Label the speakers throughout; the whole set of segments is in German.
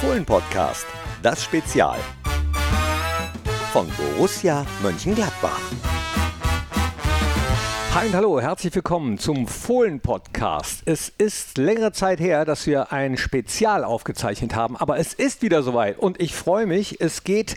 Speaker 1: Fohlen-Podcast, das Spezial von Borussia Mönchengladbach.
Speaker 2: Hi und hallo, herzlich willkommen zum Fohlen-Podcast. Es ist längere Zeit her, dass wir ein Spezial aufgezeichnet haben, aber es ist wieder soweit und ich freue mich. Es geht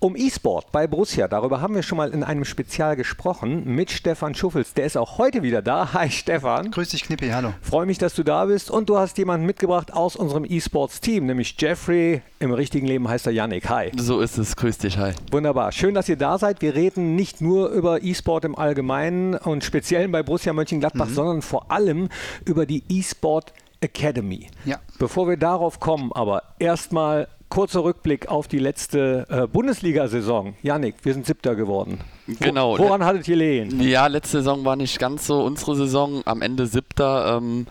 Speaker 2: um E-Sport bei Borussia. Darüber haben wir schon mal in einem Spezial gesprochen mit Stefan Schuffels. Der ist auch heute wieder da. Hi Stefan.
Speaker 3: Grüß dich Knippi, hallo.
Speaker 2: Freue mich, dass du da bist und du hast jemanden mitgebracht aus unserem E-Sports-Team, nämlich Jeffrey. Im richtigen Leben heißt er Yannick. Hi.
Speaker 4: So ist es. Grüß dich. Hi.
Speaker 2: Wunderbar. Schön, dass ihr da seid. Wir reden nicht nur über E-Sport im Allgemeinen und speziell bei Borussia Mönchengladbach, mhm. sondern vor allem über die E-Sport Academy. Ja. Bevor wir darauf kommen, aber erstmal kurzer Rückblick auf die letzte äh, Bundesliga-Saison. Janik, wir sind Siebter geworden.
Speaker 4: Genau.
Speaker 2: Woran hattet ihr lehen?
Speaker 4: Ja, letzte Saison war nicht ganz so unsere Saison. Am Ende Siebter. Ähm,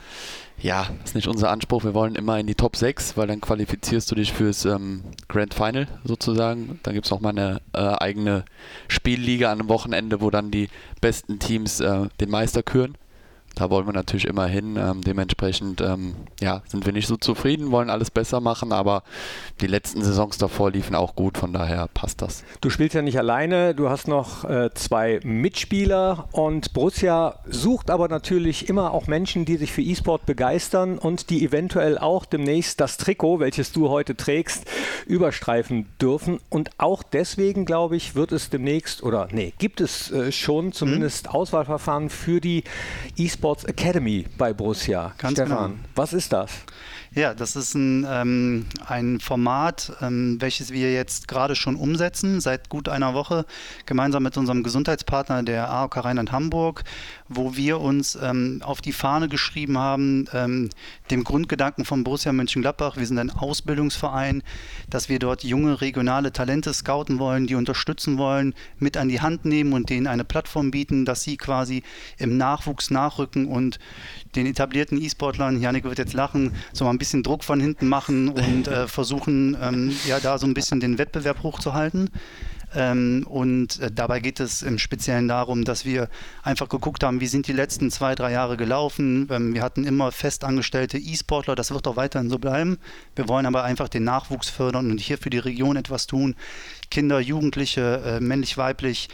Speaker 4: ja, ist nicht unser Anspruch. Wir wollen immer in die Top 6, weil dann qualifizierst du dich fürs ähm, Grand Final sozusagen. Dann gibt es auch mal eine äh, eigene Spielliga an einem Wochenende, wo dann die besten Teams äh, den Meister küren da wollen wir natürlich immer hin. Ähm, dementsprechend ähm, ja, sind wir nicht so zufrieden, wollen alles besser machen, aber die letzten Saisons davor liefen auch gut, von daher passt das.
Speaker 2: Du spielst ja nicht alleine, du hast noch äh, zwei Mitspieler und Borussia sucht aber natürlich immer auch Menschen, die sich für E-Sport begeistern und die eventuell auch demnächst das Trikot, welches du heute trägst, überstreifen dürfen. Und auch deswegen, glaube ich, wird es demnächst oder nee, gibt es äh, schon zumindest mhm. Auswahlverfahren für die E-Sport Sports Academy bei Borussia.
Speaker 3: Ganz Stefan,
Speaker 2: genau. was ist das?
Speaker 3: Ja, das ist ein, ähm, ein Format, ähm, welches wir jetzt gerade schon umsetzen, seit gut einer Woche, gemeinsam mit unserem Gesundheitspartner, der AOK Rheinland-Hamburg, wo wir uns ähm, auf die Fahne geschrieben haben, ähm, dem Grundgedanken von Borussia Mönchengladbach, wir sind ein Ausbildungsverein, dass wir dort junge regionale Talente scouten wollen, die unterstützen wollen, mit an die Hand nehmen und denen eine Plattform bieten, dass sie quasi im Nachwuchs nachrücken und den etablierten E-Sportlern, Janik wird jetzt lachen, so mal ein bisschen Druck von hinten machen und äh, versuchen, ähm, ja, da so ein bisschen den Wettbewerb hochzuhalten. Ähm, und äh, dabei geht es im Speziellen darum, dass wir einfach geguckt haben, wie sind die letzten zwei, drei Jahre gelaufen. Ähm, wir hatten immer festangestellte E-Sportler, das wird auch weiterhin so bleiben. Wir wollen aber einfach den Nachwuchs fördern und hier für die Region etwas tun. Kinder, Jugendliche, äh, männlich, weiblich,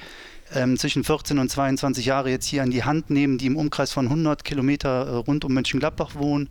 Speaker 3: ähm, zwischen 14 und 22 Jahre jetzt hier an die Hand nehmen, die im Umkreis von 100 Kilometer äh, rund um Mönchengladbach wohnen.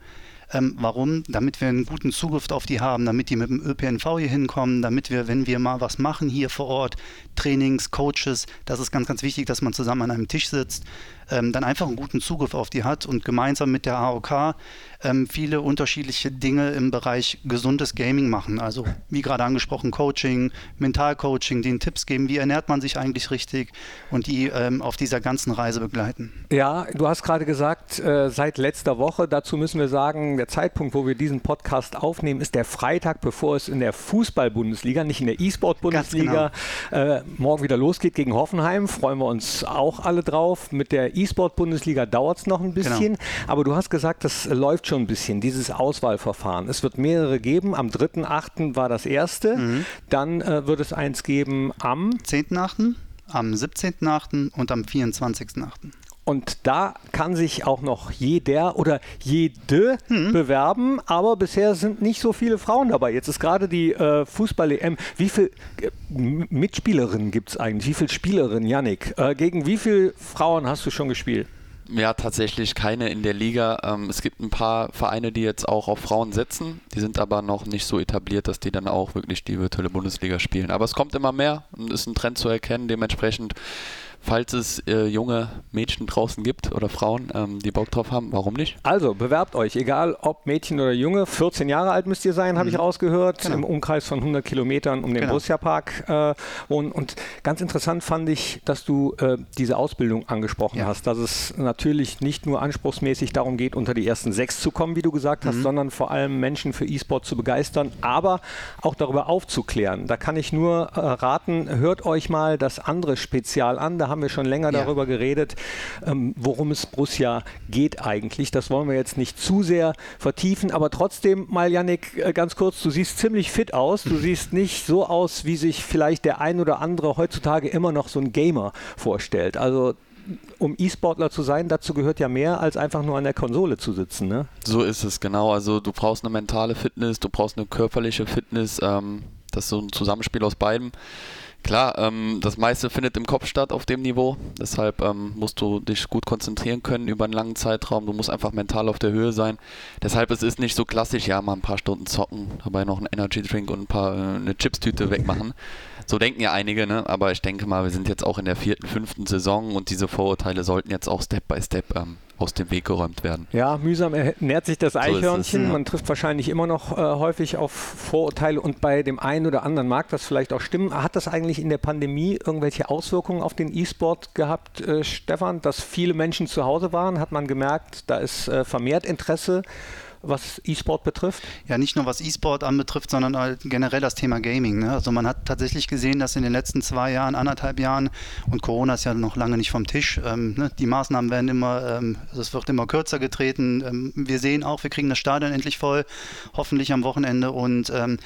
Speaker 3: Ähm, warum? Damit wir einen guten Zugriff auf die haben, damit die mit dem ÖPNV hier hinkommen, damit wir, wenn wir mal was machen hier vor Ort, Trainings, Coaches, das ist ganz, ganz wichtig, dass man zusammen an einem Tisch sitzt, ähm, dann einfach einen guten Zugriff auf die hat und gemeinsam mit der AOK ähm, viele unterschiedliche Dinge im Bereich gesundes Gaming machen. Also wie gerade angesprochen, Coaching, Mentalcoaching, den Tipps geben, wie ernährt man sich eigentlich richtig und die ähm, auf dieser ganzen Reise begleiten.
Speaker 2: Ja, du hast gerade gesagt, äh, seit letzter Woche, dazu müssen wir sagen, der Zeitpunkt, wo wir diesen Podcast aufnehmen, ist der Freitag, bevor es in der Fußball-Bundesliga, nicht in der E-Sport-Bundesliga, genau. äh, morgen wieder losgeht gegen Hoffenheim. Freuen wir uns auch alle drauf. Mit der E-Sport-Bundesliga dauert es noch ein genau. bisschen, genau. aber du hast gesagt, das läuft schon schon ein bisschen, dieses Auswahlverfahren. Es wird mehrere geben. Am 3.8. war das erste. Mhm. Dann äh, wird es eins geben am
Speaker 3: 10.8., am 17.8. und am 24.8.
Speaker 2: Und da kann sich auch noch jeder oder jede hm. bewerben, aber bisher sind nicht so viele Frauen dabei. Jetzt ist gerade die äh, Fußball-EM. Wie viele äh, Mitspielerinnen gibt es eigentlich? Wie viele Spielerinnen, Yannick? Äh, gegen wie viele Frauen hast du schon gespielt?
Speaker 4: Ja, tatsächlich keine in der Liga. Ähm, es gibt ein paar Vereine, die jetzt auch auf Frauen setzen. Die sind aber noch nicht so etabliert, dass die dann auch wirklich die virtuelle Bundesliga spielen. Aber es kommt immer mehr und ist ein Trend zu erkennen. Dementsprechend falls es äh, junge Mädchen draußen gibt oder Frauen, ähm, die Bock drauf haben, warum nicht?
Speaker 2: Also bewerbt euch, egal ob Mädchen oder Junge. 14 Jahre alt müsst ihr sein, habe mhm. ich rausgehört, genau. im Umkreis von 100 Kilometern um den genau. Borussia Park äh, wohnen. Und ganz interessant fand ich, dass du äh, diese Ausbildung angesprochen ja. hast, dass es natürlich nicht nur anspruchsmäßig darum geht, unter die ersten sechs zu kommen, wie du gesagt hast, mhm. sondern vor allem Menschen für E-Sport zu begeistern, aber auch darüber aufzuklären. Da kann ich nur äh, raten, hört euch mal das andere Spezial an. Da haben wir schon länger ja. darüber geredet, ähm, worum es Borussia geht eigentlich. Das wollen wir jetzt nicht zu sehr vertiefen, aber trotzdem mal, Yannick, äh, ganz kurz, du siehst ziemlich fit aus. Du siehst nicht so aus, wie sich vielleicht der ein oder andere heutzutage immer noch so ein Gamer vorstellt. Also um E-Sportler zu sein, dazu gehört ja mehr als einfach nur an der Konsole zu sitzen. Ne?
Speaker 4: So ist es, genau. Also du brauchst eine mentale Fitness, du brauchst eine körperliche Fitness. Ähm, das ist so ein Zusammenspiel aus beidem. Klar, ähm, das meiste findet im Kopf statt auf dem Niveau. Deshalb ähm, musst du dich gut konzentrieren können über einen langen Zeitraum. Du musst einfach mental auf der Höhe sein. Deshalb es ist nicht so klassisch, ja, mal ein paar Stunden zocken, dabei noch einen Energy Drink und ein paar äh, eine Chipstüte wegmachen. So denken ja einige, ne? aber ich denke mal, wir sind jetzt auch in der vierten, fünften Saison und diese Vorurteile sollten jetzt auch Step by Step ähm, aus dem Weg geräumt werden.
Speaker 2: Ja, mühsam ernährt sich das Eichhörnchen. So es, ja. Man trifft wahrscheinlich immer noch äh, häufig auf Vorurteile und bei dem einen oder anderen mag das vielleicht auch stimmen. Hat das eigentlich in der Pandemie irgendwelche Auswirkungen auf den E-Sport gehabt, äh, Stefan, dass viele Menschen zu Hause waren? Hat man gemerkt, da ist äh, vermehrt Interesse was E-Sport betrifft?
Speaker 3: Ja, nicht nur was E-Sport anbetrifft, sondern halt generell das Thema Gaming. Ne? Also man hat tatsächlich gesehen, dass in den letzten zwei Jahren, anderthalb Jahren, und Corona ist ja noch lange nicht vom Tisch, ähm, ne? die Maßnahmen werden immer, ähm, also es wird immer kürzer getreten. Ähm, wir sehen auch, wir kriegen das Stadion endlich voll, hoffentlich am Wochenende und ähm,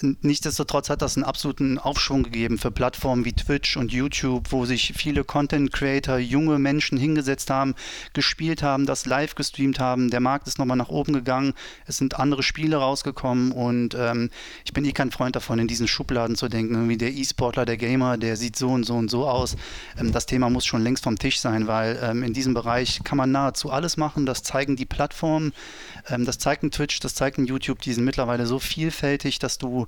Speaker 3: Nichtsdestotrotz hat das einen absoluten Aufschwung gegeben für Plattformen wie Twitch und YouTube, wo sich viele Content Creator, junge Menschen hingesetzt haben, gespielt haben, das live gestreamt haben. Der Markt ist nochmal nach oben gegangen. Es sind andere Spiele rausgekommen und ähm, ich bin eh kein Freund davon, in diesen Schubladen zu denken. Irgendwie der E-Sportler, der Gamer, der sieht so und so und so aus. Ähm, das Thema muss schon längst vom Tisch sein, weil ähm, in diesem Bereich kann man nahezu alles machen. Das zeigen die Plattformen, ähm, das zeigt ein Twitch, das zeigt ein YouTube. Die sind mittlerweile so vielfältig, dass du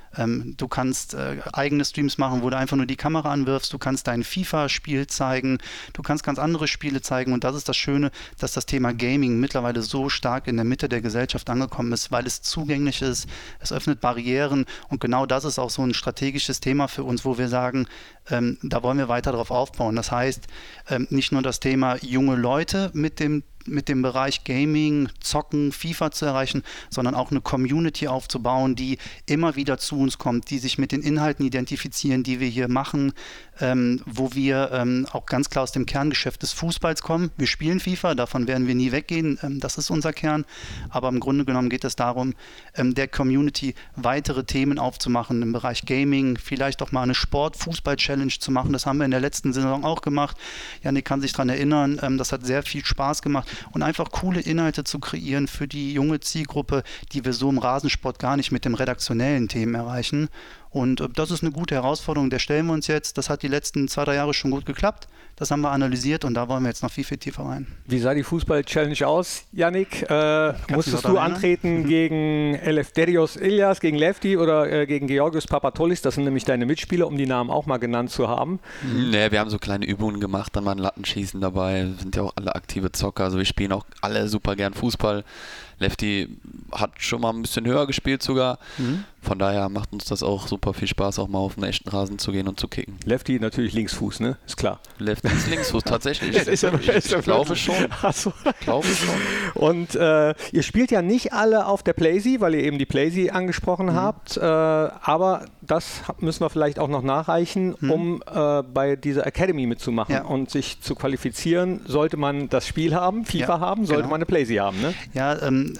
Speaker 3: ähm, du kannst äh, eigene Streams machen, wo du einfach nur die Kamera anwirfst. Du kannst dein FIFA-Spiel zeigen. Du kannst ganz andere Spiele zeigen. Und das ist das Schöne, dass das Thema Gaming mittlerweile so stark in der Mitte der Gesellschaft angekommen ist, weil es zugänglich ist. Es öffnet Barrieren. Und genau das ist auch so ein strategisches Thema für uns, wo wir sagen, ähm, da wollen wir weiter darauf aufbauen. Das heißt, ähm, nicht nur das Thema junge Leute mit dem mit dem Bereich Gaming, Zocken, FIFA zu erreichen, sondern auch eine Community aufzubauen, die immer wieder zu uns kommt, die sich mit den Inhalten identifizieren, die wir hier machen, ähm, wo wir ähm, auch ganz klar aus dem Kerngeschäft des Fußballs kommen. Wir spielen FIFA, davon werden wir nie weggehen, ähm, das ist unser Kern. Aber im Grunde genommen geht es darum, ähm, der Community weitere Themen aufzumachen im Bereich Gaming, vielleicht auch mal eine Sport-Fußball-Challenge zu machen. Das haben wir in der letzten Saison auch gemacht. Janik kann sich daran erinnern, ähm, das hat sehr viel Spaß gemacht und einfach coole Inhalte zu kreieren für die junge Zielgruppe, die wir so im Rasensport gar nicht mit dem redaktionellen Themen erreichen. Und äh, das ist eine gute Herausforderung, der stellen wir uns jetzt. Das hat die letzten zwei, drei Jahre schon gut geklappt. Das haben wir analysiert und da wollen wir jetzt noch viel, viel tiefer rein.
Speaker 2: Wie sah die Fußball-Challenge aus, Yannick? Äh, musstest du antreten gegen Eleftherios Ilias, gegen Lefty oder äh, gegen Georgios Papatolis? Das sind nämlich deine Mitspieler, um die Namen auch mal genannt zu haben.
Speaker 4: Mhm. Nee, wir haben so kleine Übungen gemacht, dann waren Lattenschießen dabei, sind ja auch alle aktive Zocker. Also wir spielen auch alle super gern Fußball. Lefty hat schon mal ein bisschen höher gespielt sogar. Mhm. Von daher macht uns das auch super viel Spaß, auch mal auf einen echten Rasen zu gehen und zu kicken.
Speaker 2: Lefty natürlich Linksfuß, ne? Ist klar.
Speaker 4: Lefty ist Linksfuß, tatsächlich. ist er, ist ich glaube schon.
Speaker 2: So. glaube schon. Und äh, ihr spielt ja nicht alle auf der Playsee, weil ihr eben die Playsee angesprochen mhm. habt. Äh, aber das müssen wir vielleicht auch noch nachreichen, mhm. um äh, bei dieser Academy mitzumachen ja. und sich zu qualifizieren. Sollte man das Spiel haben, FIFA ja, haben, sollte genau. man eine Playsee haben, ne?
Speaker 3: Ja, ähm,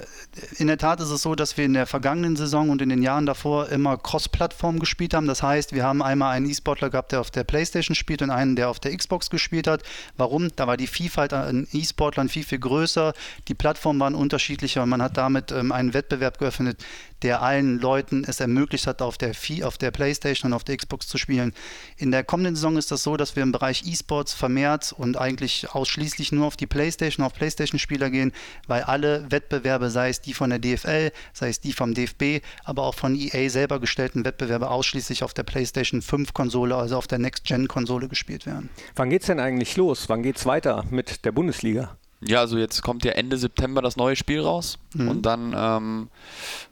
Speaker 3: in der Tat ist es so, dass wir in der vergangenen Saison und in den Jahren davor immer Cross-Plattform gespielt haben. Das heißt, wir haben einmal einen E-Sportler gehabt, der auf der Playstation spielt und einen, der auf der Xbox gespielt hat. Warum? Da war die Vielfalt an E-Sportlern viel, viel größer. Die Plattformen waren unterschiedlicher und man hat damit ähm, einen Wettbewerb geöffnet, der allen Leuten es ermöglicht hat, auf der, auf der Playstation und auf der Xbox zu spielen. In der kommenden Saison ist das so, dass wir im Bereich E-Sports vermehrt und eigentlich ausschließlich nur auf die Playstation, auf Playstation-Spieler gehen, weil alle Wettbewerbe, sei es die von der DFL, sei es die vom DFB, aber auch von EA selber gestellten Wettbewerbe ausschließlich auf der PlayStation 5 Konsole, also auf der Next-Gen-Konsole gespielt werden.
Speaker 2: Wann geht es denn eigentlich los? Wann geht es weiter mit der Bundesliga?
Speaker 4: Ja, also jetzt kommt ja Ende September das neue Spiel raus mhm. und dann ähm,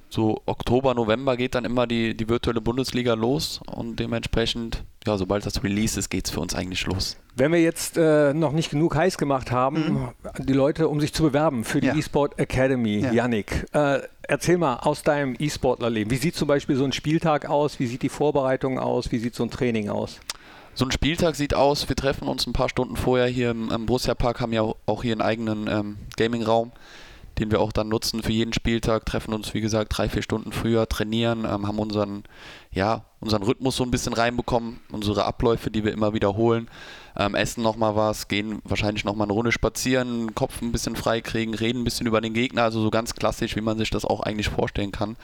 Speaker 4: so Oktober, November geht dann immer die, die virtuelle Bundesliga los und dementsprechend, ja, sobald das Release ist, geht es für uns eigentlich los.
Speaker 2: Wenn wir jetzt äh, noch nicht genug heiß gemacht haben, mhm. die Leute, um sich zu bewerben für die ja. eSport Academy, ja. Yannick, äh, erzähl mal aus deinem E-Sportlerleben. Wie sieht zum Beispiel so ein Spieltag aus? Wie sieht die Vorbereitung aus? Wie sieht so ein Training aus?
Speaker 4: So ein Spieltag sieht aus, wir treffen uns ein paar Stunden vorher hier im, im Borussia Park, haben ja auch hier einen eigenen ähm, Gaming-Raum den wir auch dann nutzen für jeden Spieltag, treffen uns, wie gesagt, drei, vier Stunden früher, trainieren, ähm, haben unseren, ja, unseren Rhythmus so ein bisschen reinbekommen, unsere Abläufe, die wir immer wiederholen, ähm, essen nochmal was, gehen wahrscheinlich nochmal eine Runde spazieren, Kopf ein bisschen frei kriegen, reden ein bisschen über den Gegner, also so ganz klassisch, wie man sich das auch eigentlich vorstellen kann.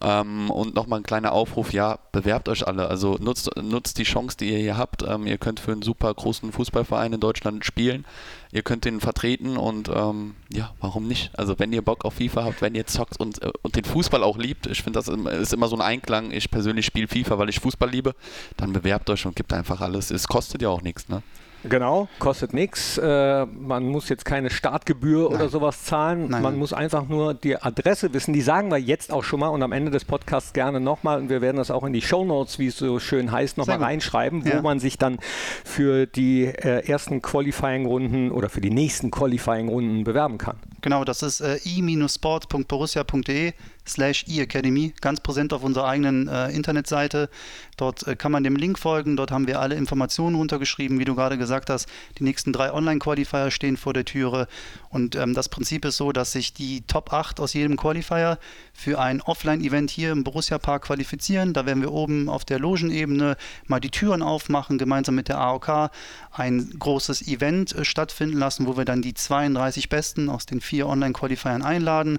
Speaker 4: Ähm, und nochmal ein kleiner Aufruf, ja, bewerbt euch alle. Also nutzt, nutzt die Chance, die ihr hier habt. Ähm, ihr könnt für einen super großen Fußballverein in Deutschland spielen. Ihr könnt den vertreten und ähm, ja, warum nicht? Also wenn ihr Bock auf FIFA habt, wenn ihr zockt und, äh, und den Fußball auch liebt, ich finde, das ist immer so ein Einklang. Ich persönlich spiele FIFA, weil ich Fußball liebe, dann bewerbt euch und gebt einfach alles. Es kostet ja auch nichts, ne?
Speaker 2: Genau, kostet nichts. Äh, man muss jetzt keine Startgebühr Nein. oder sowas zahlen. Nein. Man muss einfach nur die Adresse wissen. Die sagen wir jetzt auch schon mal und am Ende des Podcasts gerne nochmal. Und wir werden das auch in die Show Notes, wie es so schön heißt, nochmal reinschreiben, ja. wo man sich dann für die äh, ersten Qualifying-Runden oder für die nächsten Qualifying-Runden bewerben kann.
Speaker 3: Genau, das ist äh, i-sport.borussia.de slash e-academy, ganz präsent auf unserer eigenen äh, Internetseite. Dort äh, kann man dem Link folgen, dort haben wir alle Informationen runtergeschrieben, wie du gerade gesagt hast. Die nächsten drei Online-Qualifier stehen vor der Türe und ähm, das Prinzip ist so, dass sich die Top 8 aus jedem Qualifier für ein Offline-Event hier im Borussia Park qualifizieren. Da werden wir oben auf der Logenebene mal die Türen aufmachen, gemeinsam mit der AOK ein großes Event äh, stattfinden lassen, wo wir dann die 32 Besten aus den vier Online-Qualifiern einladen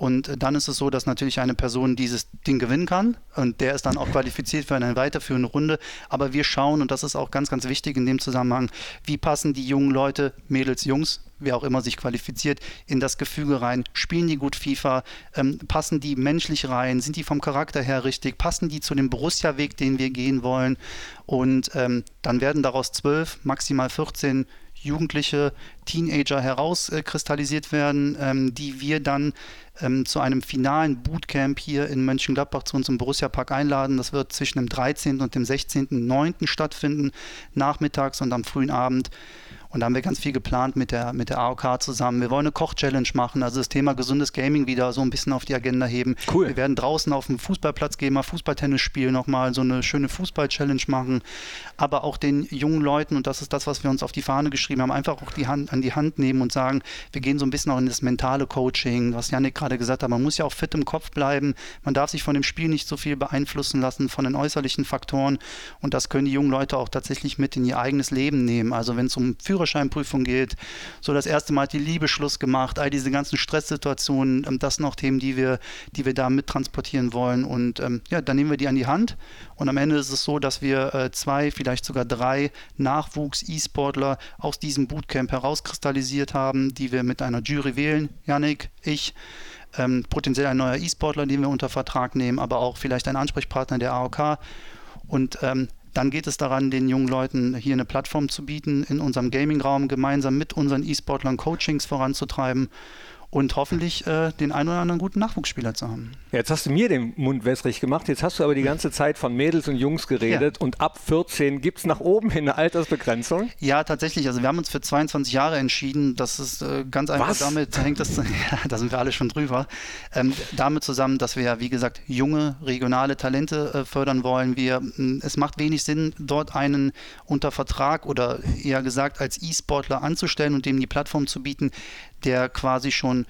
Speaker 3: und dann ist es so, dass natürlich eine Person dieses Ding gewinnen kann und der ist dann auch qualifiziert für eine weiterführende Runde. Aber wir schauen, und das ist auch ganz, ganz wichtig in dem Zusammenhang, wie passen die jungen Leute, Mädels, Jungs, wer auch immer sich qualifiziert, in das Gefüge rein. Spielen die gut FIFA? Ähm, passen die menschlich rein? Sind die vom Charakter her richtig? Passen die zu dem Borussia-Weg, den wir gehen wollen? Und ähm, dann werden daraus zwölf, maximal 14 Jugendliche, Teenager herauskristallisiert werden, ähm, die wir dann ähm, zu einem finalen Bootcamp hier in Mönchengladbach zu uns im Borussia Park einladen. Das wird zwischen dem 13. und dem 16.09. stattfinden, nachmittags und am frühen Abend. Und da haben wir ganz viel geplant mit der, mit der AOK zusammen. Wir wollen eine Koch-Challenge machen, also das Thema gesundes Gaming wieder so ein bisschen auf die Agenda heben. Cool. Wir werden draußen auf dem Fußballplatz gehen, mal Fußballtennis spielen, nochmal so eine schöne Fußball-Challenge machen. Aber auch den jungen Leuten, und das ist das, was wir uns auf die Fahne geschrieben haben, einfach auch die Hand an die Hand nehmen und sagen, wir gehen so ein bisschen auch in das mentale Coaching, was Janik gerade gesagt hat. Man muss ja auch fit im Kopf bleiben. Man darf sich von dem Spiel nicht so viel beeinflussen lassen, von den äußerlichen Faktoren. Und das können die jungen Leute auch tatsächlich mit in ihr eigenes Leben nehmen. Also wenn es um Führerschein Führerscheinprüfung geht. So das erste Mal hat die Liebe Schluss gemacht, all diese ganzen Stresssituationen, ähm, das sind auch Themen, die wir, die wir da mittransportieren wollen. Und ähm, ja, dann nehmen wir die an die Hand. Und am Ende ist es so, dass wir äh, zwei, vielleicht sogar drei Nachwuchs-E-Sportler aus diesem Bootcamp herauskristallisiert haben, die wir mit einer Jury wählen. Yannick, ich. Ähm, potenziell ein neuer E-Sportler, den wir unter Vertrag nehmen, aber auch vielleicht ein Ansprechpartner der AOK. Und ähm, dann geht es daran, den jungen Leuten hier eine Plattform zu bieten, in unserem Gaming-Raum gemeinsam mit unseren E-Sportlern Coachings voranzutreiben und hoffentlich äh, den einen oder anderen guten Nachwuchsspieler zu haben.
Speaker 2: Jetzt hast du mir den Mund wässrig gemacht, jetzt hast du aber die ganze Zeit von Mädels und Jungs geredet ja. und ab 14 gibt es nach oben hin eine Altersbegrenzung?
Speaker 3: Ja, tatsächlich. Also wir haben uns für 22 Jahre entschieden. Das ist äh, ganz einfach Was? damit, hängt das, ja, da sind wir alle schon drüber, ähm, damit zusammen, dass wir ja, wie gesagt, junge, regionale Talente äh, fördern wollen. Wir, es macht wenig Sinn, dort einen unter Vertrag oder eher gesagt als E-Sportler anzustellen und dem die Plattform zu bieten, der quasi schon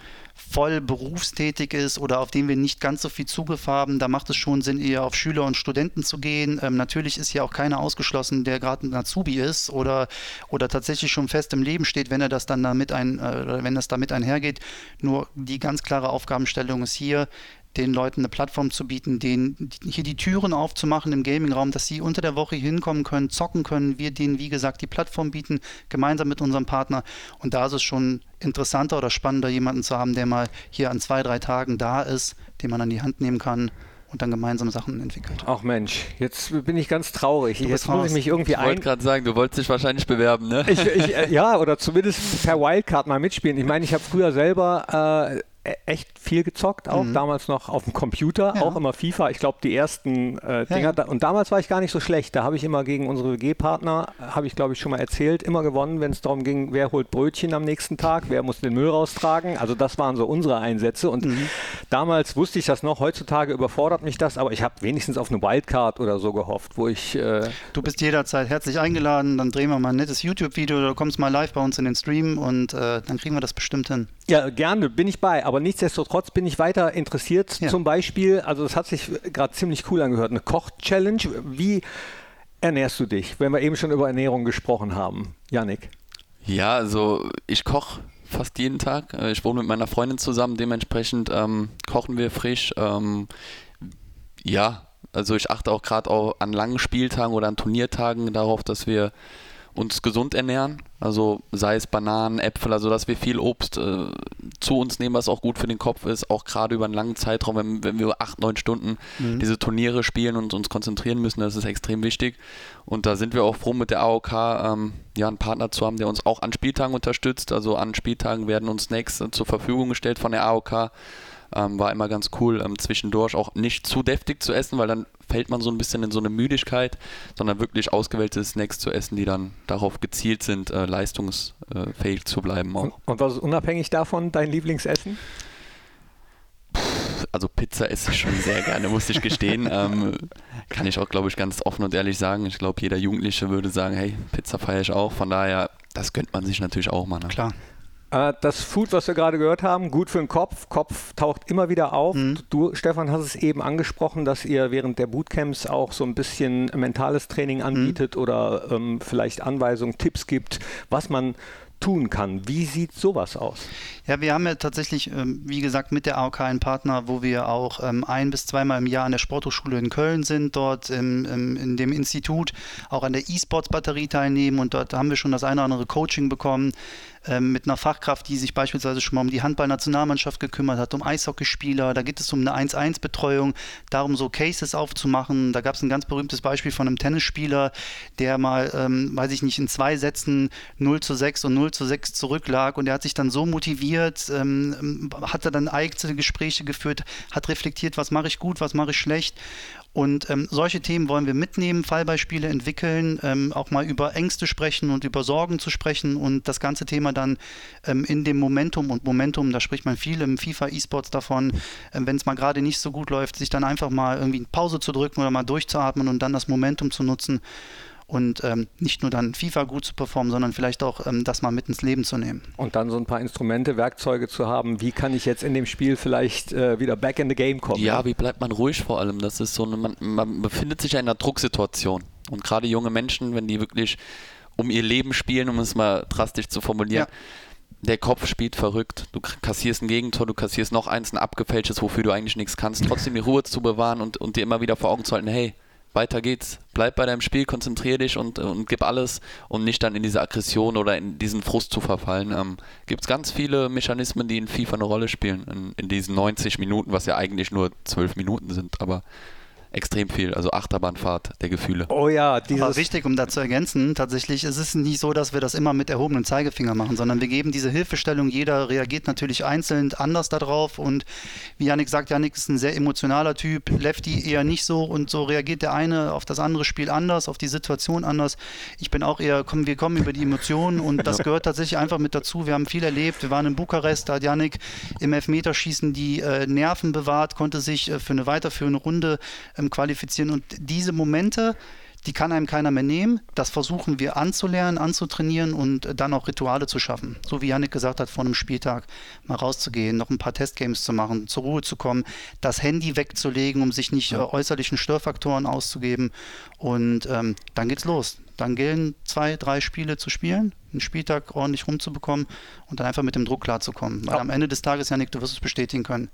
Speaker 3: voll berufstätig ist oder auf den wir nicht ganz so viel Zugriff haben, da macht es schon Sinn, eher auf Schüler und Studenten zu gehen. Ähm, natürlich ist ja auch keiner ausgeschlossen, der gerade ein Azubi ist oder, oder tatsächlich schon fest im Leben steht, wenn er das dann damit ein, äh, wenn das damit einhergeht. Nur die ganz klare Aufgabenstellung ist hier, den Leuten eine Plattform zu bieten, denen hier die Türen aufzumachen im Gaming-Raum, dass sie unter der Woche hinkommen können, zocken können, wir denen, wie gesagt, die Plattform bieten, gemeinsam mit unserem Partner. Und da ist es schon interessanter oder spannender, jemanden zu haben, der mal hier an zwei, drei Tagen da ist, den man an die Hand nehmen kann und dann gemeinsam Sachen entwickelt.
Speaker 2: Ach Mensch, jetzt bin ich ganz traurig. Jetzt muss ich mich irgendwie ein. Ich
Speaker 4: wollte gerade sagen, du wolltest dich wahrscheinlich bewerben, ne?
Speaker 2: Ich, ich, äh, ja, oder zumindest per Wildcard mal mitspielen. Ich meine, ich habe früher selber äh, echt viel gezockt, auch mhm. damals noch auf dem Computer, ja. auch immer FIFA. Ich glaube, die ersten äh, Dinger. Ja. Und damals war ich gar nicht so schlecht. Da habe ich immer gegen unsere WG-Partner, habe ich glaube ich schon mal erzählt, immer gewonnen, wenn es darum ging, wer holt Brötchen am nächsten Tag, wer muss den Müll raustragen. Also das waren so unsere Einsätze. Und mhm. damals wusste ich das noch. Heutzutage überfordert mich das, aber ich habe wenigstens auf eine Wildcard oder so gehofft, wo ich. Äh
Speaker 3: du bist jederzeit herzlich eingeladen. Dann drehen wir mal ein nettes YouTube-Video oder du kommst mal live bei uns in den Stream und äh, dann kriegen wir das bestimmt hin.
Speaker 2: Ja, gerne, bin ich bei. Aber nichtsdestotrotz bin ich weiter interessiert. Ja. Zum Beispiel, also das hat sich gerade ziemlich cool angehört, eine Koch-Challenge. Wie ernährst du dich, wenn wir eben schon über Ernährung gesprochen haben? Yannick?
Speaker 4: Ja, also ich koche fast jeden Tag. Äh, ich wohne mit meiner Freundin zusammen, dementsprechend ähm, kochen wir frisch. Ähm, ja, also ich achte auch gerade auch an langen Spieltagen oder an Turniertagen darauf, dass wir uns gesund ernähren. Also sei es Bananen, Äpfel, also dass wir viel Obst äh, zu uns nehmen, was auch gut für den Kopf ist, auch gerade über einen langen Zeitraum, wenn, wenn wir acht, neun Stunden mhm. diese Turniere spielen und uns konzentrieren müssen, das ist extrem wichtig. Und da sind wir auch froh, mit der AOK ähm, ja, einen Partner zu haben, der uns auch an Spieltagen unterstützt. Also an Spieltagen werden uns Snacks äh, zur Verfügung gestellt von der AOK. Ähm, war immer ganz cool, ähm, zwischendurch auch nicht zu deftig zu essen, weil dann fällt man so ein bisschen in so eine Müdigkeit, sondern wirklich ausgewählte Snacks zu essen, die dann darauf gezielt sind, äh, leistungsfähig zu bleiben.
Speaker 2: Auch. Und was ist unabhängig davon dein Lieblingsessen?
Speaker 4: also Pizza esse ich schon sehr gerne, muss ich gestehen. ähm, kann ich auch, glaube ich, ganz offen und ehrlich sagen. Ich glaube, jeder Jugendliche würde sagen, hey, Pizza feiere ich auch. Von daher, das gönnt man sich natürlich auch mal. Ne?
Speaker 3: Klar.
Speaker 2: Äh, das Food, was wir gerade gehört haben, gut für den Kopf. Kopf taucht immer wieder auf. Mhm. Du, Stefan, hast es eben angesprochen, dass ihr während der Bootcamps auch so ein bisschen mentales Training mhm. anbietet mhm. oder ähm, vielleicht Anweisungen, Tipps gibt, was man tun kann. Wie sieht sowas aus?
Speaker 3: Ja, wir haben ja tatsächlich, ähm, wie gesagt, mit der AOK einen Partner, wo wir auch ähm, ein- bis zweimal im Jahr an der Sporthochschule in Köln sind, dort in dem Institut auch an der E-Sports-Batterie teilnehmen und dort haben wir schon das eine oder andere Coaching bekommen ähm, mit einer Fachkraft, die sich beispielsweise schon mal um die Handballnationalmannschaft gekümmert hat, um Eishockeyspieler. Da geht es um eine 1-1-Betreuung, darum so Cases aufzumachen. Da gab es ein ganz berühmtes Beispiel von einem Tennisspieler, der mal, ähm, weiß ich nicht, in zwei Sätzen 0 zu 6 und 0 zu 6 zurücklag und der hat sich dann so motiviert, ähm, hat er dann eigene Gespräche geführt, hat reflektiert, was mache ich gut, was mache ich schlecht und ähm, solche Themen wollen wir mitnehmen, Fallbeispiele entwickeln, ähm, auch mal über Ängste sprechen und über Sorgen zu sprechen und das ganze Thema dann ähm, in dem Momentum und Momentum, da spricht man viel im FIFA E-Sports davon, ähm, wenn es mal gerade nicht so gut läuft, sich dann einfach mal irgendwie Pause zu drücken oder mal durchzuatmen und dann das Momentum zu nutzen und ähm, nicht nur dann FIFA gut zu performen, sondern vielleicht auch ähm, das mal mit ins Leben zu nehmen.
Speaker 2: Und dann so ein paar Instrumente, Werkzeuge zu haben, wie kann ich jetzt in dem Spiel vielleicht äh, wieder back in the game kommen?
Speaker 4: Ja, wie bleibt man ruhig vor allem? Das ist so eine, man, man befindet sich ja in einer Drucksituation. Und gerade junge Menschen, wenn die wirklich um ihr Leben spielen, um es mal drastisch zu formulieren, ja der Kopf spielt verrückt. Du kassierst ein Gegentor, du kassierst noch eins, ein abgefälschtes, wofür du eigentlich nichts kannst. Trotzdem die Ruhe zu bewahren und, und dir immer wieder vor Augen zu halten, hey, weiter geht's. Bleib bei deinem Spiel, konzentrier dich und, und gib alles und nicht dann in diese Aggression oder in diesen Frust zu verfallen. Ähm, Gibt es ganz viele Mechanismen, die in FIFA eine Rolle spielen, in, in diesen 90 Minuten, was ja eigentlich nur 12 Minuten sind, aber extrem viel, also Achterbahnfahrt der Gefühle.
Speaker 3: Oh ja, dieses Aber wichtig, um da zu ergänzen, tatsächlich, es ist nicht so, dass wir das immer mit erhobenem Zeigefinger machen, sondern wir geben diese Hilfestellung, jeder reagiert natürlich einzeln anders darauf und wie Janik sagt, Janik ist ein sehr emotionaler Typ, Lefty eher nicht so und so reagiert der eine auf das andere Spiel anders, auf die Situation anders. Ich bin auch eher, komm, wir kommen über die Emotionen und das gehört tatsächlich einfach mit dazu. Wir haben viel erlebt, wir waren in Bukarest, da hat Janik im Elfmeterschießen die äh, Nerven bewahrt, konnte sich äh, für eine weiterführende Runde ähm, qualifizieren. Und diese Momente, die kann einem keiner mehr nehmen. Das versuchen wir anzulernen, anzutrainieren und dann auch Rituale zu schaffen. So wie Janik gesagt hat, vor einem Spieltag mal rauszugehen, noch ein paar Testgames zu machen, zur Ruhe zu kommen, das Handy wegzulegen, um sich nicht äh, äußerlichen Störfaktoren auszugeben. Und ähm, dann geht's los. Dann gehen zwei, drei Spiele zu spielen, einen Spieltag ordentlich rumzubekommen und dann einfach mit dem Druck klarzukommen. Weil ja. am Ende des Tages, Janik, du wirst es bestätigen können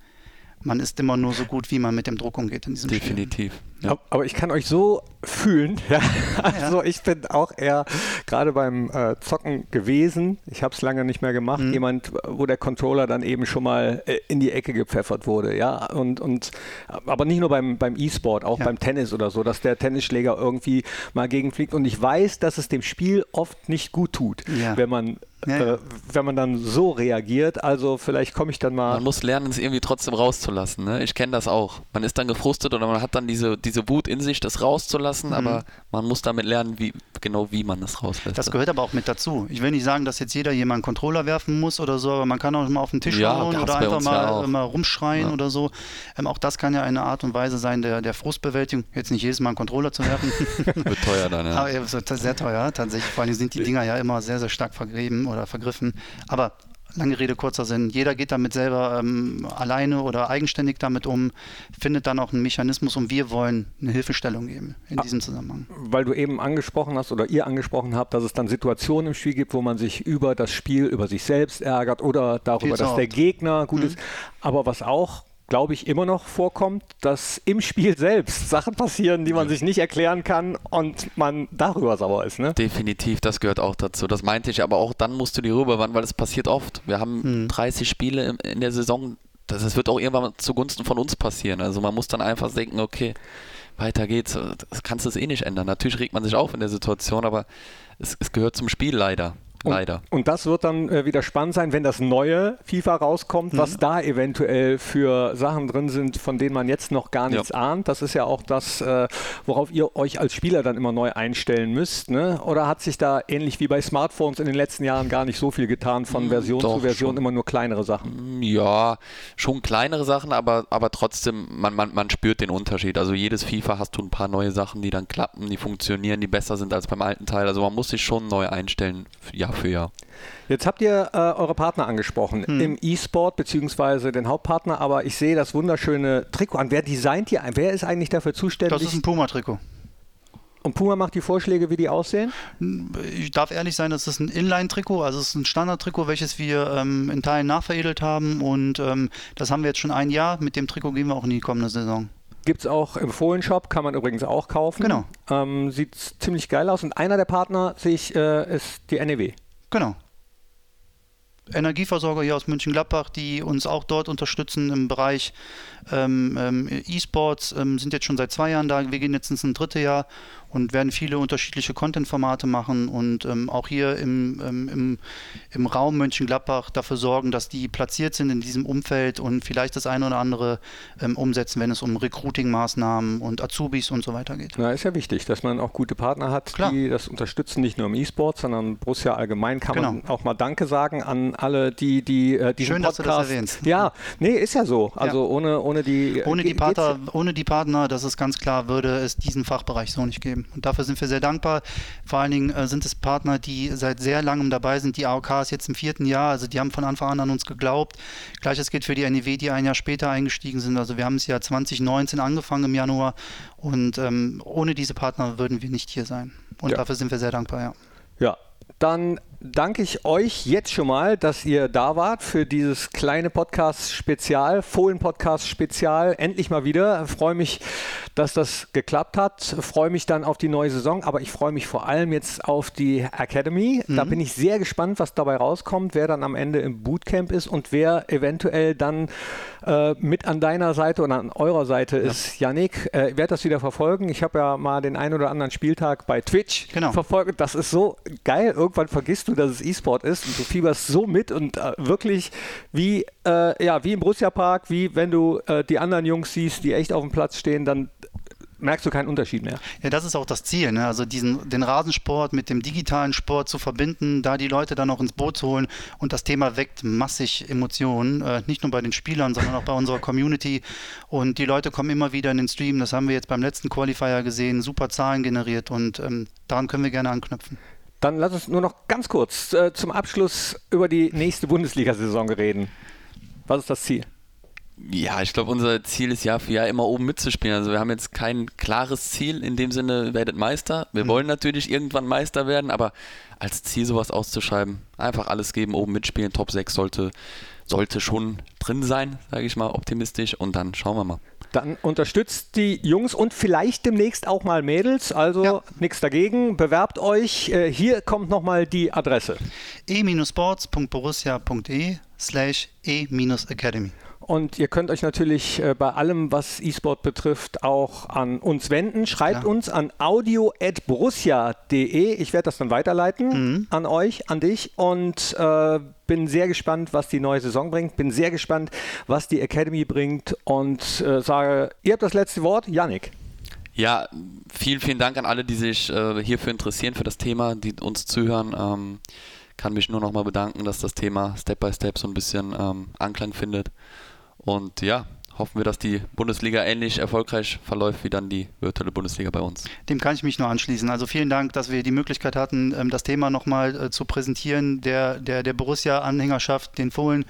Speaker 3: man ist immer nur so gut, wie man mit dem Druck umgeht in diesem
Speaker 4: Definitiv.
Speaker 3: Spiel.
Speaker 2: Ja. Aber ich kann euch so fühlen. Ja. Also ich bin auch eher gerade beim äh, Zocken gewesen. Ich habe es lange nicht mehr gemacht. Mhm. Jemand, wo der Controller dann eben schon mal äh, in die Ecke gepfeffert wurde. Ja, und, und aber nicht nur beim, beim E-Sport, auch ja. beim Tennis oder so, dass der Tennisschläger irgendwie mal gegenfliegt. Und ich weiß, dass es dem Spiel oft nicht gut tut, ja. wenn man ja, äh, wenn man dann so reagiert. Also vielleicht komme ich dann mal.
Speaker 4: Man muss lernen, es irgendwie trotzdem rauszulassen. Ne? Ich kenne das auch. Man ist dann gefrustet oder man hat dann diese, diese Wut in sich, das rauszulassen, mhm. aber man muss damit lernen, wie, genau wie man das rauslässt.
Speaker 3: Das gehört aber auch mit dazu. Ich will nicht sagen, dass jetzt jeder jemanden Controller werfen muss oder so, aber man kann auch mal auf den Tisch ja, hauen oder einfach mal, ja mal rumschreien ja. oder so. Ähm, auch das kann ja eine Art und Weise sein der, der Frustbewältigung. Jetzt nicht jedes Mal einen Controller zu werfen.
Speaker 4: Wird teuer dann, ja.
Speaker 3: Aber sehr teuer, tatsächlich. Vor allem sind die Dinger ja immer sehr, sehr stark vergeben oder vergriffen. Aber lange Rede, kurzer Sinn. Jeder geht damit selber ähm, alleine oder eigenständig damit um, findet dann auch einen Mechanismus und wir wollen eine Hilfestellung geben in ah, diesem Zusammenhang.
Speaker 2: Weil du eben angesprochen hast oder ihr angesprochen habt, dass es dann Situationen im Spiel gibt, wo man sich über das Spiel, über sich selbst ärgert oder darüber, dass der Gegner gut mhm. ist. Aber was auch glaube ich, immer noch vorkommt, dass im Spiel selbst Sachen passieren, die man sich nicht erklären kann und man darüber sauer ist. Ne?
Speaker 4: Definitiv, das gehört auch dazu. Das meinte ich, aber auch dann musst du die rüberwandern, weil es passiert oft. Wir haben hm. 30 Spiele in der Saison. Das, das wird auch irgendwann zugunsten von uns passieren. Also man muss dann einfach denken, okay, weiter geht's. Das kannst du es eh nicht ändern. Natürlich regt man sich auf in der Situation, aber es, es gehört zum Spiel leider. Leider.
Speaker 2: Und, und das wird dann äh, wieder spannend sein, wenn das neue FIFA rauskommt, mhm. was da eventuell für Sachen drin sind, von denen man jetzt noch gar nichts ja. ahnt. Das ist ja auch das, äh, worauf ihr euch als Spieler dann immer neu einstellen müsst. Ne? Oder hat sich da ähnlich wie bei Smartphones in den letzten Jahren gar nicht so viel getan, von mm, Version Doch, zu Version schon. immer nur kleinere Sachen?
Speaker 4: Mm, ja, schon kleinere Sachen, aber, aber trotzdem, man, man, man spürt den Unterschied. Also jedes FIFA hast du ein paar neue Sachen, die dann klappen, die funktionieren, die besser sind als beim alten Teil. Also man muss sich schon neu einstellen, Jahr für Jahr.
Speaker 2: Jetzt habt ihr äh, eure Partner angesprochen hm. im E-Sport beziehungsweise den Hauptpartner, aber ich sehe das wunderschöne Trikot an. Wer designt die? Wer ist eigentlich dafür zuständig?
Speaker 3: Das ist ein Puma-Trikot.
Speaker 2: Und Puma macht die Vorschläge, wie die aussehen?
Speaker 3: Ich darf ehrlich sein, das ist ein Inline-Trikot, also es ist ein Standard-Trikot, welches wir ähm, in Teilen nachveredelt haben und ähm, das haben wir jetzt schon ein Jahr. Mit dem Trikot gehen wir auch in die kommende Saison.
Speaker 2: Gibt es auch im Fohlen-Shop, kann man übrigens auch kaufen.
Speaker 3: Genau.
Speaker 2: Ähm, sieht ziemlich geil aus. Und einer der Partner sehe ich, äh, ist die NEW.
Speaker 3: Genau. Energieversorger hier aus München-Gladbach, die uns auch dort unterstützen im Bereich ähm, ähm, E-Sports, ähm, sind jetzt schon seit zwei Jahren da. Wir gehen jetzt ins dritte Jahr und werden viele unterschiedliche Content-Formate machen und ähm, auch hier im, ähm, im, im Raum Mönchengladbach dafür sorgen, dass die platziert sind in diesem Umfeld und vielleicht das eine oder andere ähm, umsetzen, wenn es um Recruiting-Maßnahmen und Azubis und so weiter geht.
Speaker 2: Na, ist ja wichtig, dass man auch gute Partner hat, Klar. die das unterstützen, nicht nur im E-Sport, sondern Borussia allgemein kann genau. man auch mal Danke sagen an alle, die, die äh, diesen
Speaker 3: Schön,
Speaker 2: Podcast...
Speaker 3: dass du das erwähnst.
Speaker 2: Ja, nee, ist ja so. Also ja. ohne, ohne die...
Speaker 3: Ohne die, Partner, ohne die Partner, das ist ganz klar, würde es diesen Fachbereich so nicht geben. Und dafür sind wir sehr dankbar. Vor allen Dingen äh, sind es Partner, die seit sehr langem dabei sind. Die AOK ist jetzt im vierten Jahr, also die haben von Anfang an an uns geglaubt. Gleiches gilt für die NEW, die ein Jahr später eingestiegen sind. Also wir haben es ja 2019 angefangen im Januar und ähm, ohne diese Partner würden wir nicht hier sein. Und ja. dafür sind wir sehr dankbar, ja.
Speaker 2: Ja, dann danke ich euch jetzt schon mal, dass ihr da wart für dieses kleine Podcast-Spezial, Fohlen-Podcast-Spezial. Endlich mal wieder. Ich freue mich, dass das geklappt hat. Ich freue mich dann auf die neue Saison, aber ich freue mich vor allem jetzt auf die Academy. Mhm. Da bin ich sehr gespannt, was dabei rauskommt, wer dann am Ende im Bootcamp ist und wer eventuell dann äh, mit an deiner Seite oder an eurer Seite ja. ist. Yannick, äh, ich werde das wieder verfolgen. Ich habe ja mal den einen oder anderen Spieltag bei Twitch genau. verfolgt. Das ist so geil. Irgendwann vergisst du, dass es E-Sport ist und du fieberst so mit und äh, wirklich wie, äh, ja, wie im Borussia Park, wie wenn du äh, die anderen Jungs siehst, die echt auf dem Platz stehen, dann merkst du keinen Unterschied mehr.
Speaker 3: Ja, das ist auch das Ziel, ne? also diesen, den Rasensport mit dem digitalen Sport zu verbinden, da die Leute dann auch ins Boot zu holen und das Thema weckt massig Emotionen, äh, nicht nur bei den Spielern, sondern auch bei unserer Community und die Leute kommen immer wieder in den Stream, das haben wir jetzt beim letzten Qualifier gesehen, super Zahlen generiert und ähm, daran können wir gerne anknüpfen.
Speaker 2: Dann lass uns nur noch ganz kurz äh, zum Abschluss über die nächste Bundesliga-Saison reden. Was ist das Ziel?
Speaker 4: Ja, ich glaube, unser Ziel ist Jahr für Jahr immer oben mitzuspielen. Also wir haben jetzt kein klares Ziel in dem Sinne, werdet Meister. Wir mhm. wollen natürlich irgendwann Meister werden, aber als Ziel sowas auszuschreiben, einfach alles geben, oben mitspielen, Top 6 sollte, sollte schon drin sein, sage ich mal, optimistisch und dann schauen wir mal.
Speaker 2: Dann unterstützt die Jungs und vielleicht demnächst auch mal Mädels. Also ja. nichts dagegen. Bewerbt euch. Äh, hier kommt nochmal die Adresse.
Speaker 3: e-sports.borussia.de slash e-academy.
Speaker 2: Und ihr könnt euch natürlich äh, bei allem, was E-Sport betrifft, auch an uns wenden. Schreibt ja. uns an audio.borussia.de. Ich werde das dann weiterleiten mhm. an euch, an dich. Und äh, bin sehr gespannt, was die neue Saison bringt. Bin sehr gespannt, was die Academy bringt. Und äh, sage, ihr habt das letzte Wort. Yannick.
Speaker 4: Ja, vielen, vielen Dank an alle, die sich äh, hierfür interessieren, für das Thema, die uns zuhören. Ähm, kann mich nur nochmal bedanken, dass das Thema Step by Step so ein bisschen ähm, Anklang findet. Und ja, hoffen wir, dass die Bundesliga ähnlich erfolgreich verläuft wie dann die virtuelle Bundesliga bei uns.
Speaker 3: Dem kann ich mich nur anschließen. Also vielen Dank, dass wir die Möglichkeit hatten, ähm, das Thema nochmal äh, zu präsentieren, der, der, der Borussia-Anhängerschaft, den Fohlen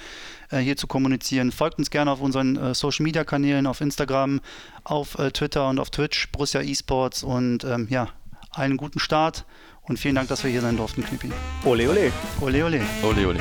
Speaker 3: äh, hier zu kommunizieren. Folgt uns gerne auf unseren äh, Social-Media-Kanälen, auf Instagram, auf Twitter und auf Twitch, Borussia eSports und ähm, ja, einen guten Start und vielen Dank, dass wir hier sein durften, Knippi.
Speaker 2: Ole, ole.
Speaker 3: Ole, ole.
Speaker 4: Ole, ole.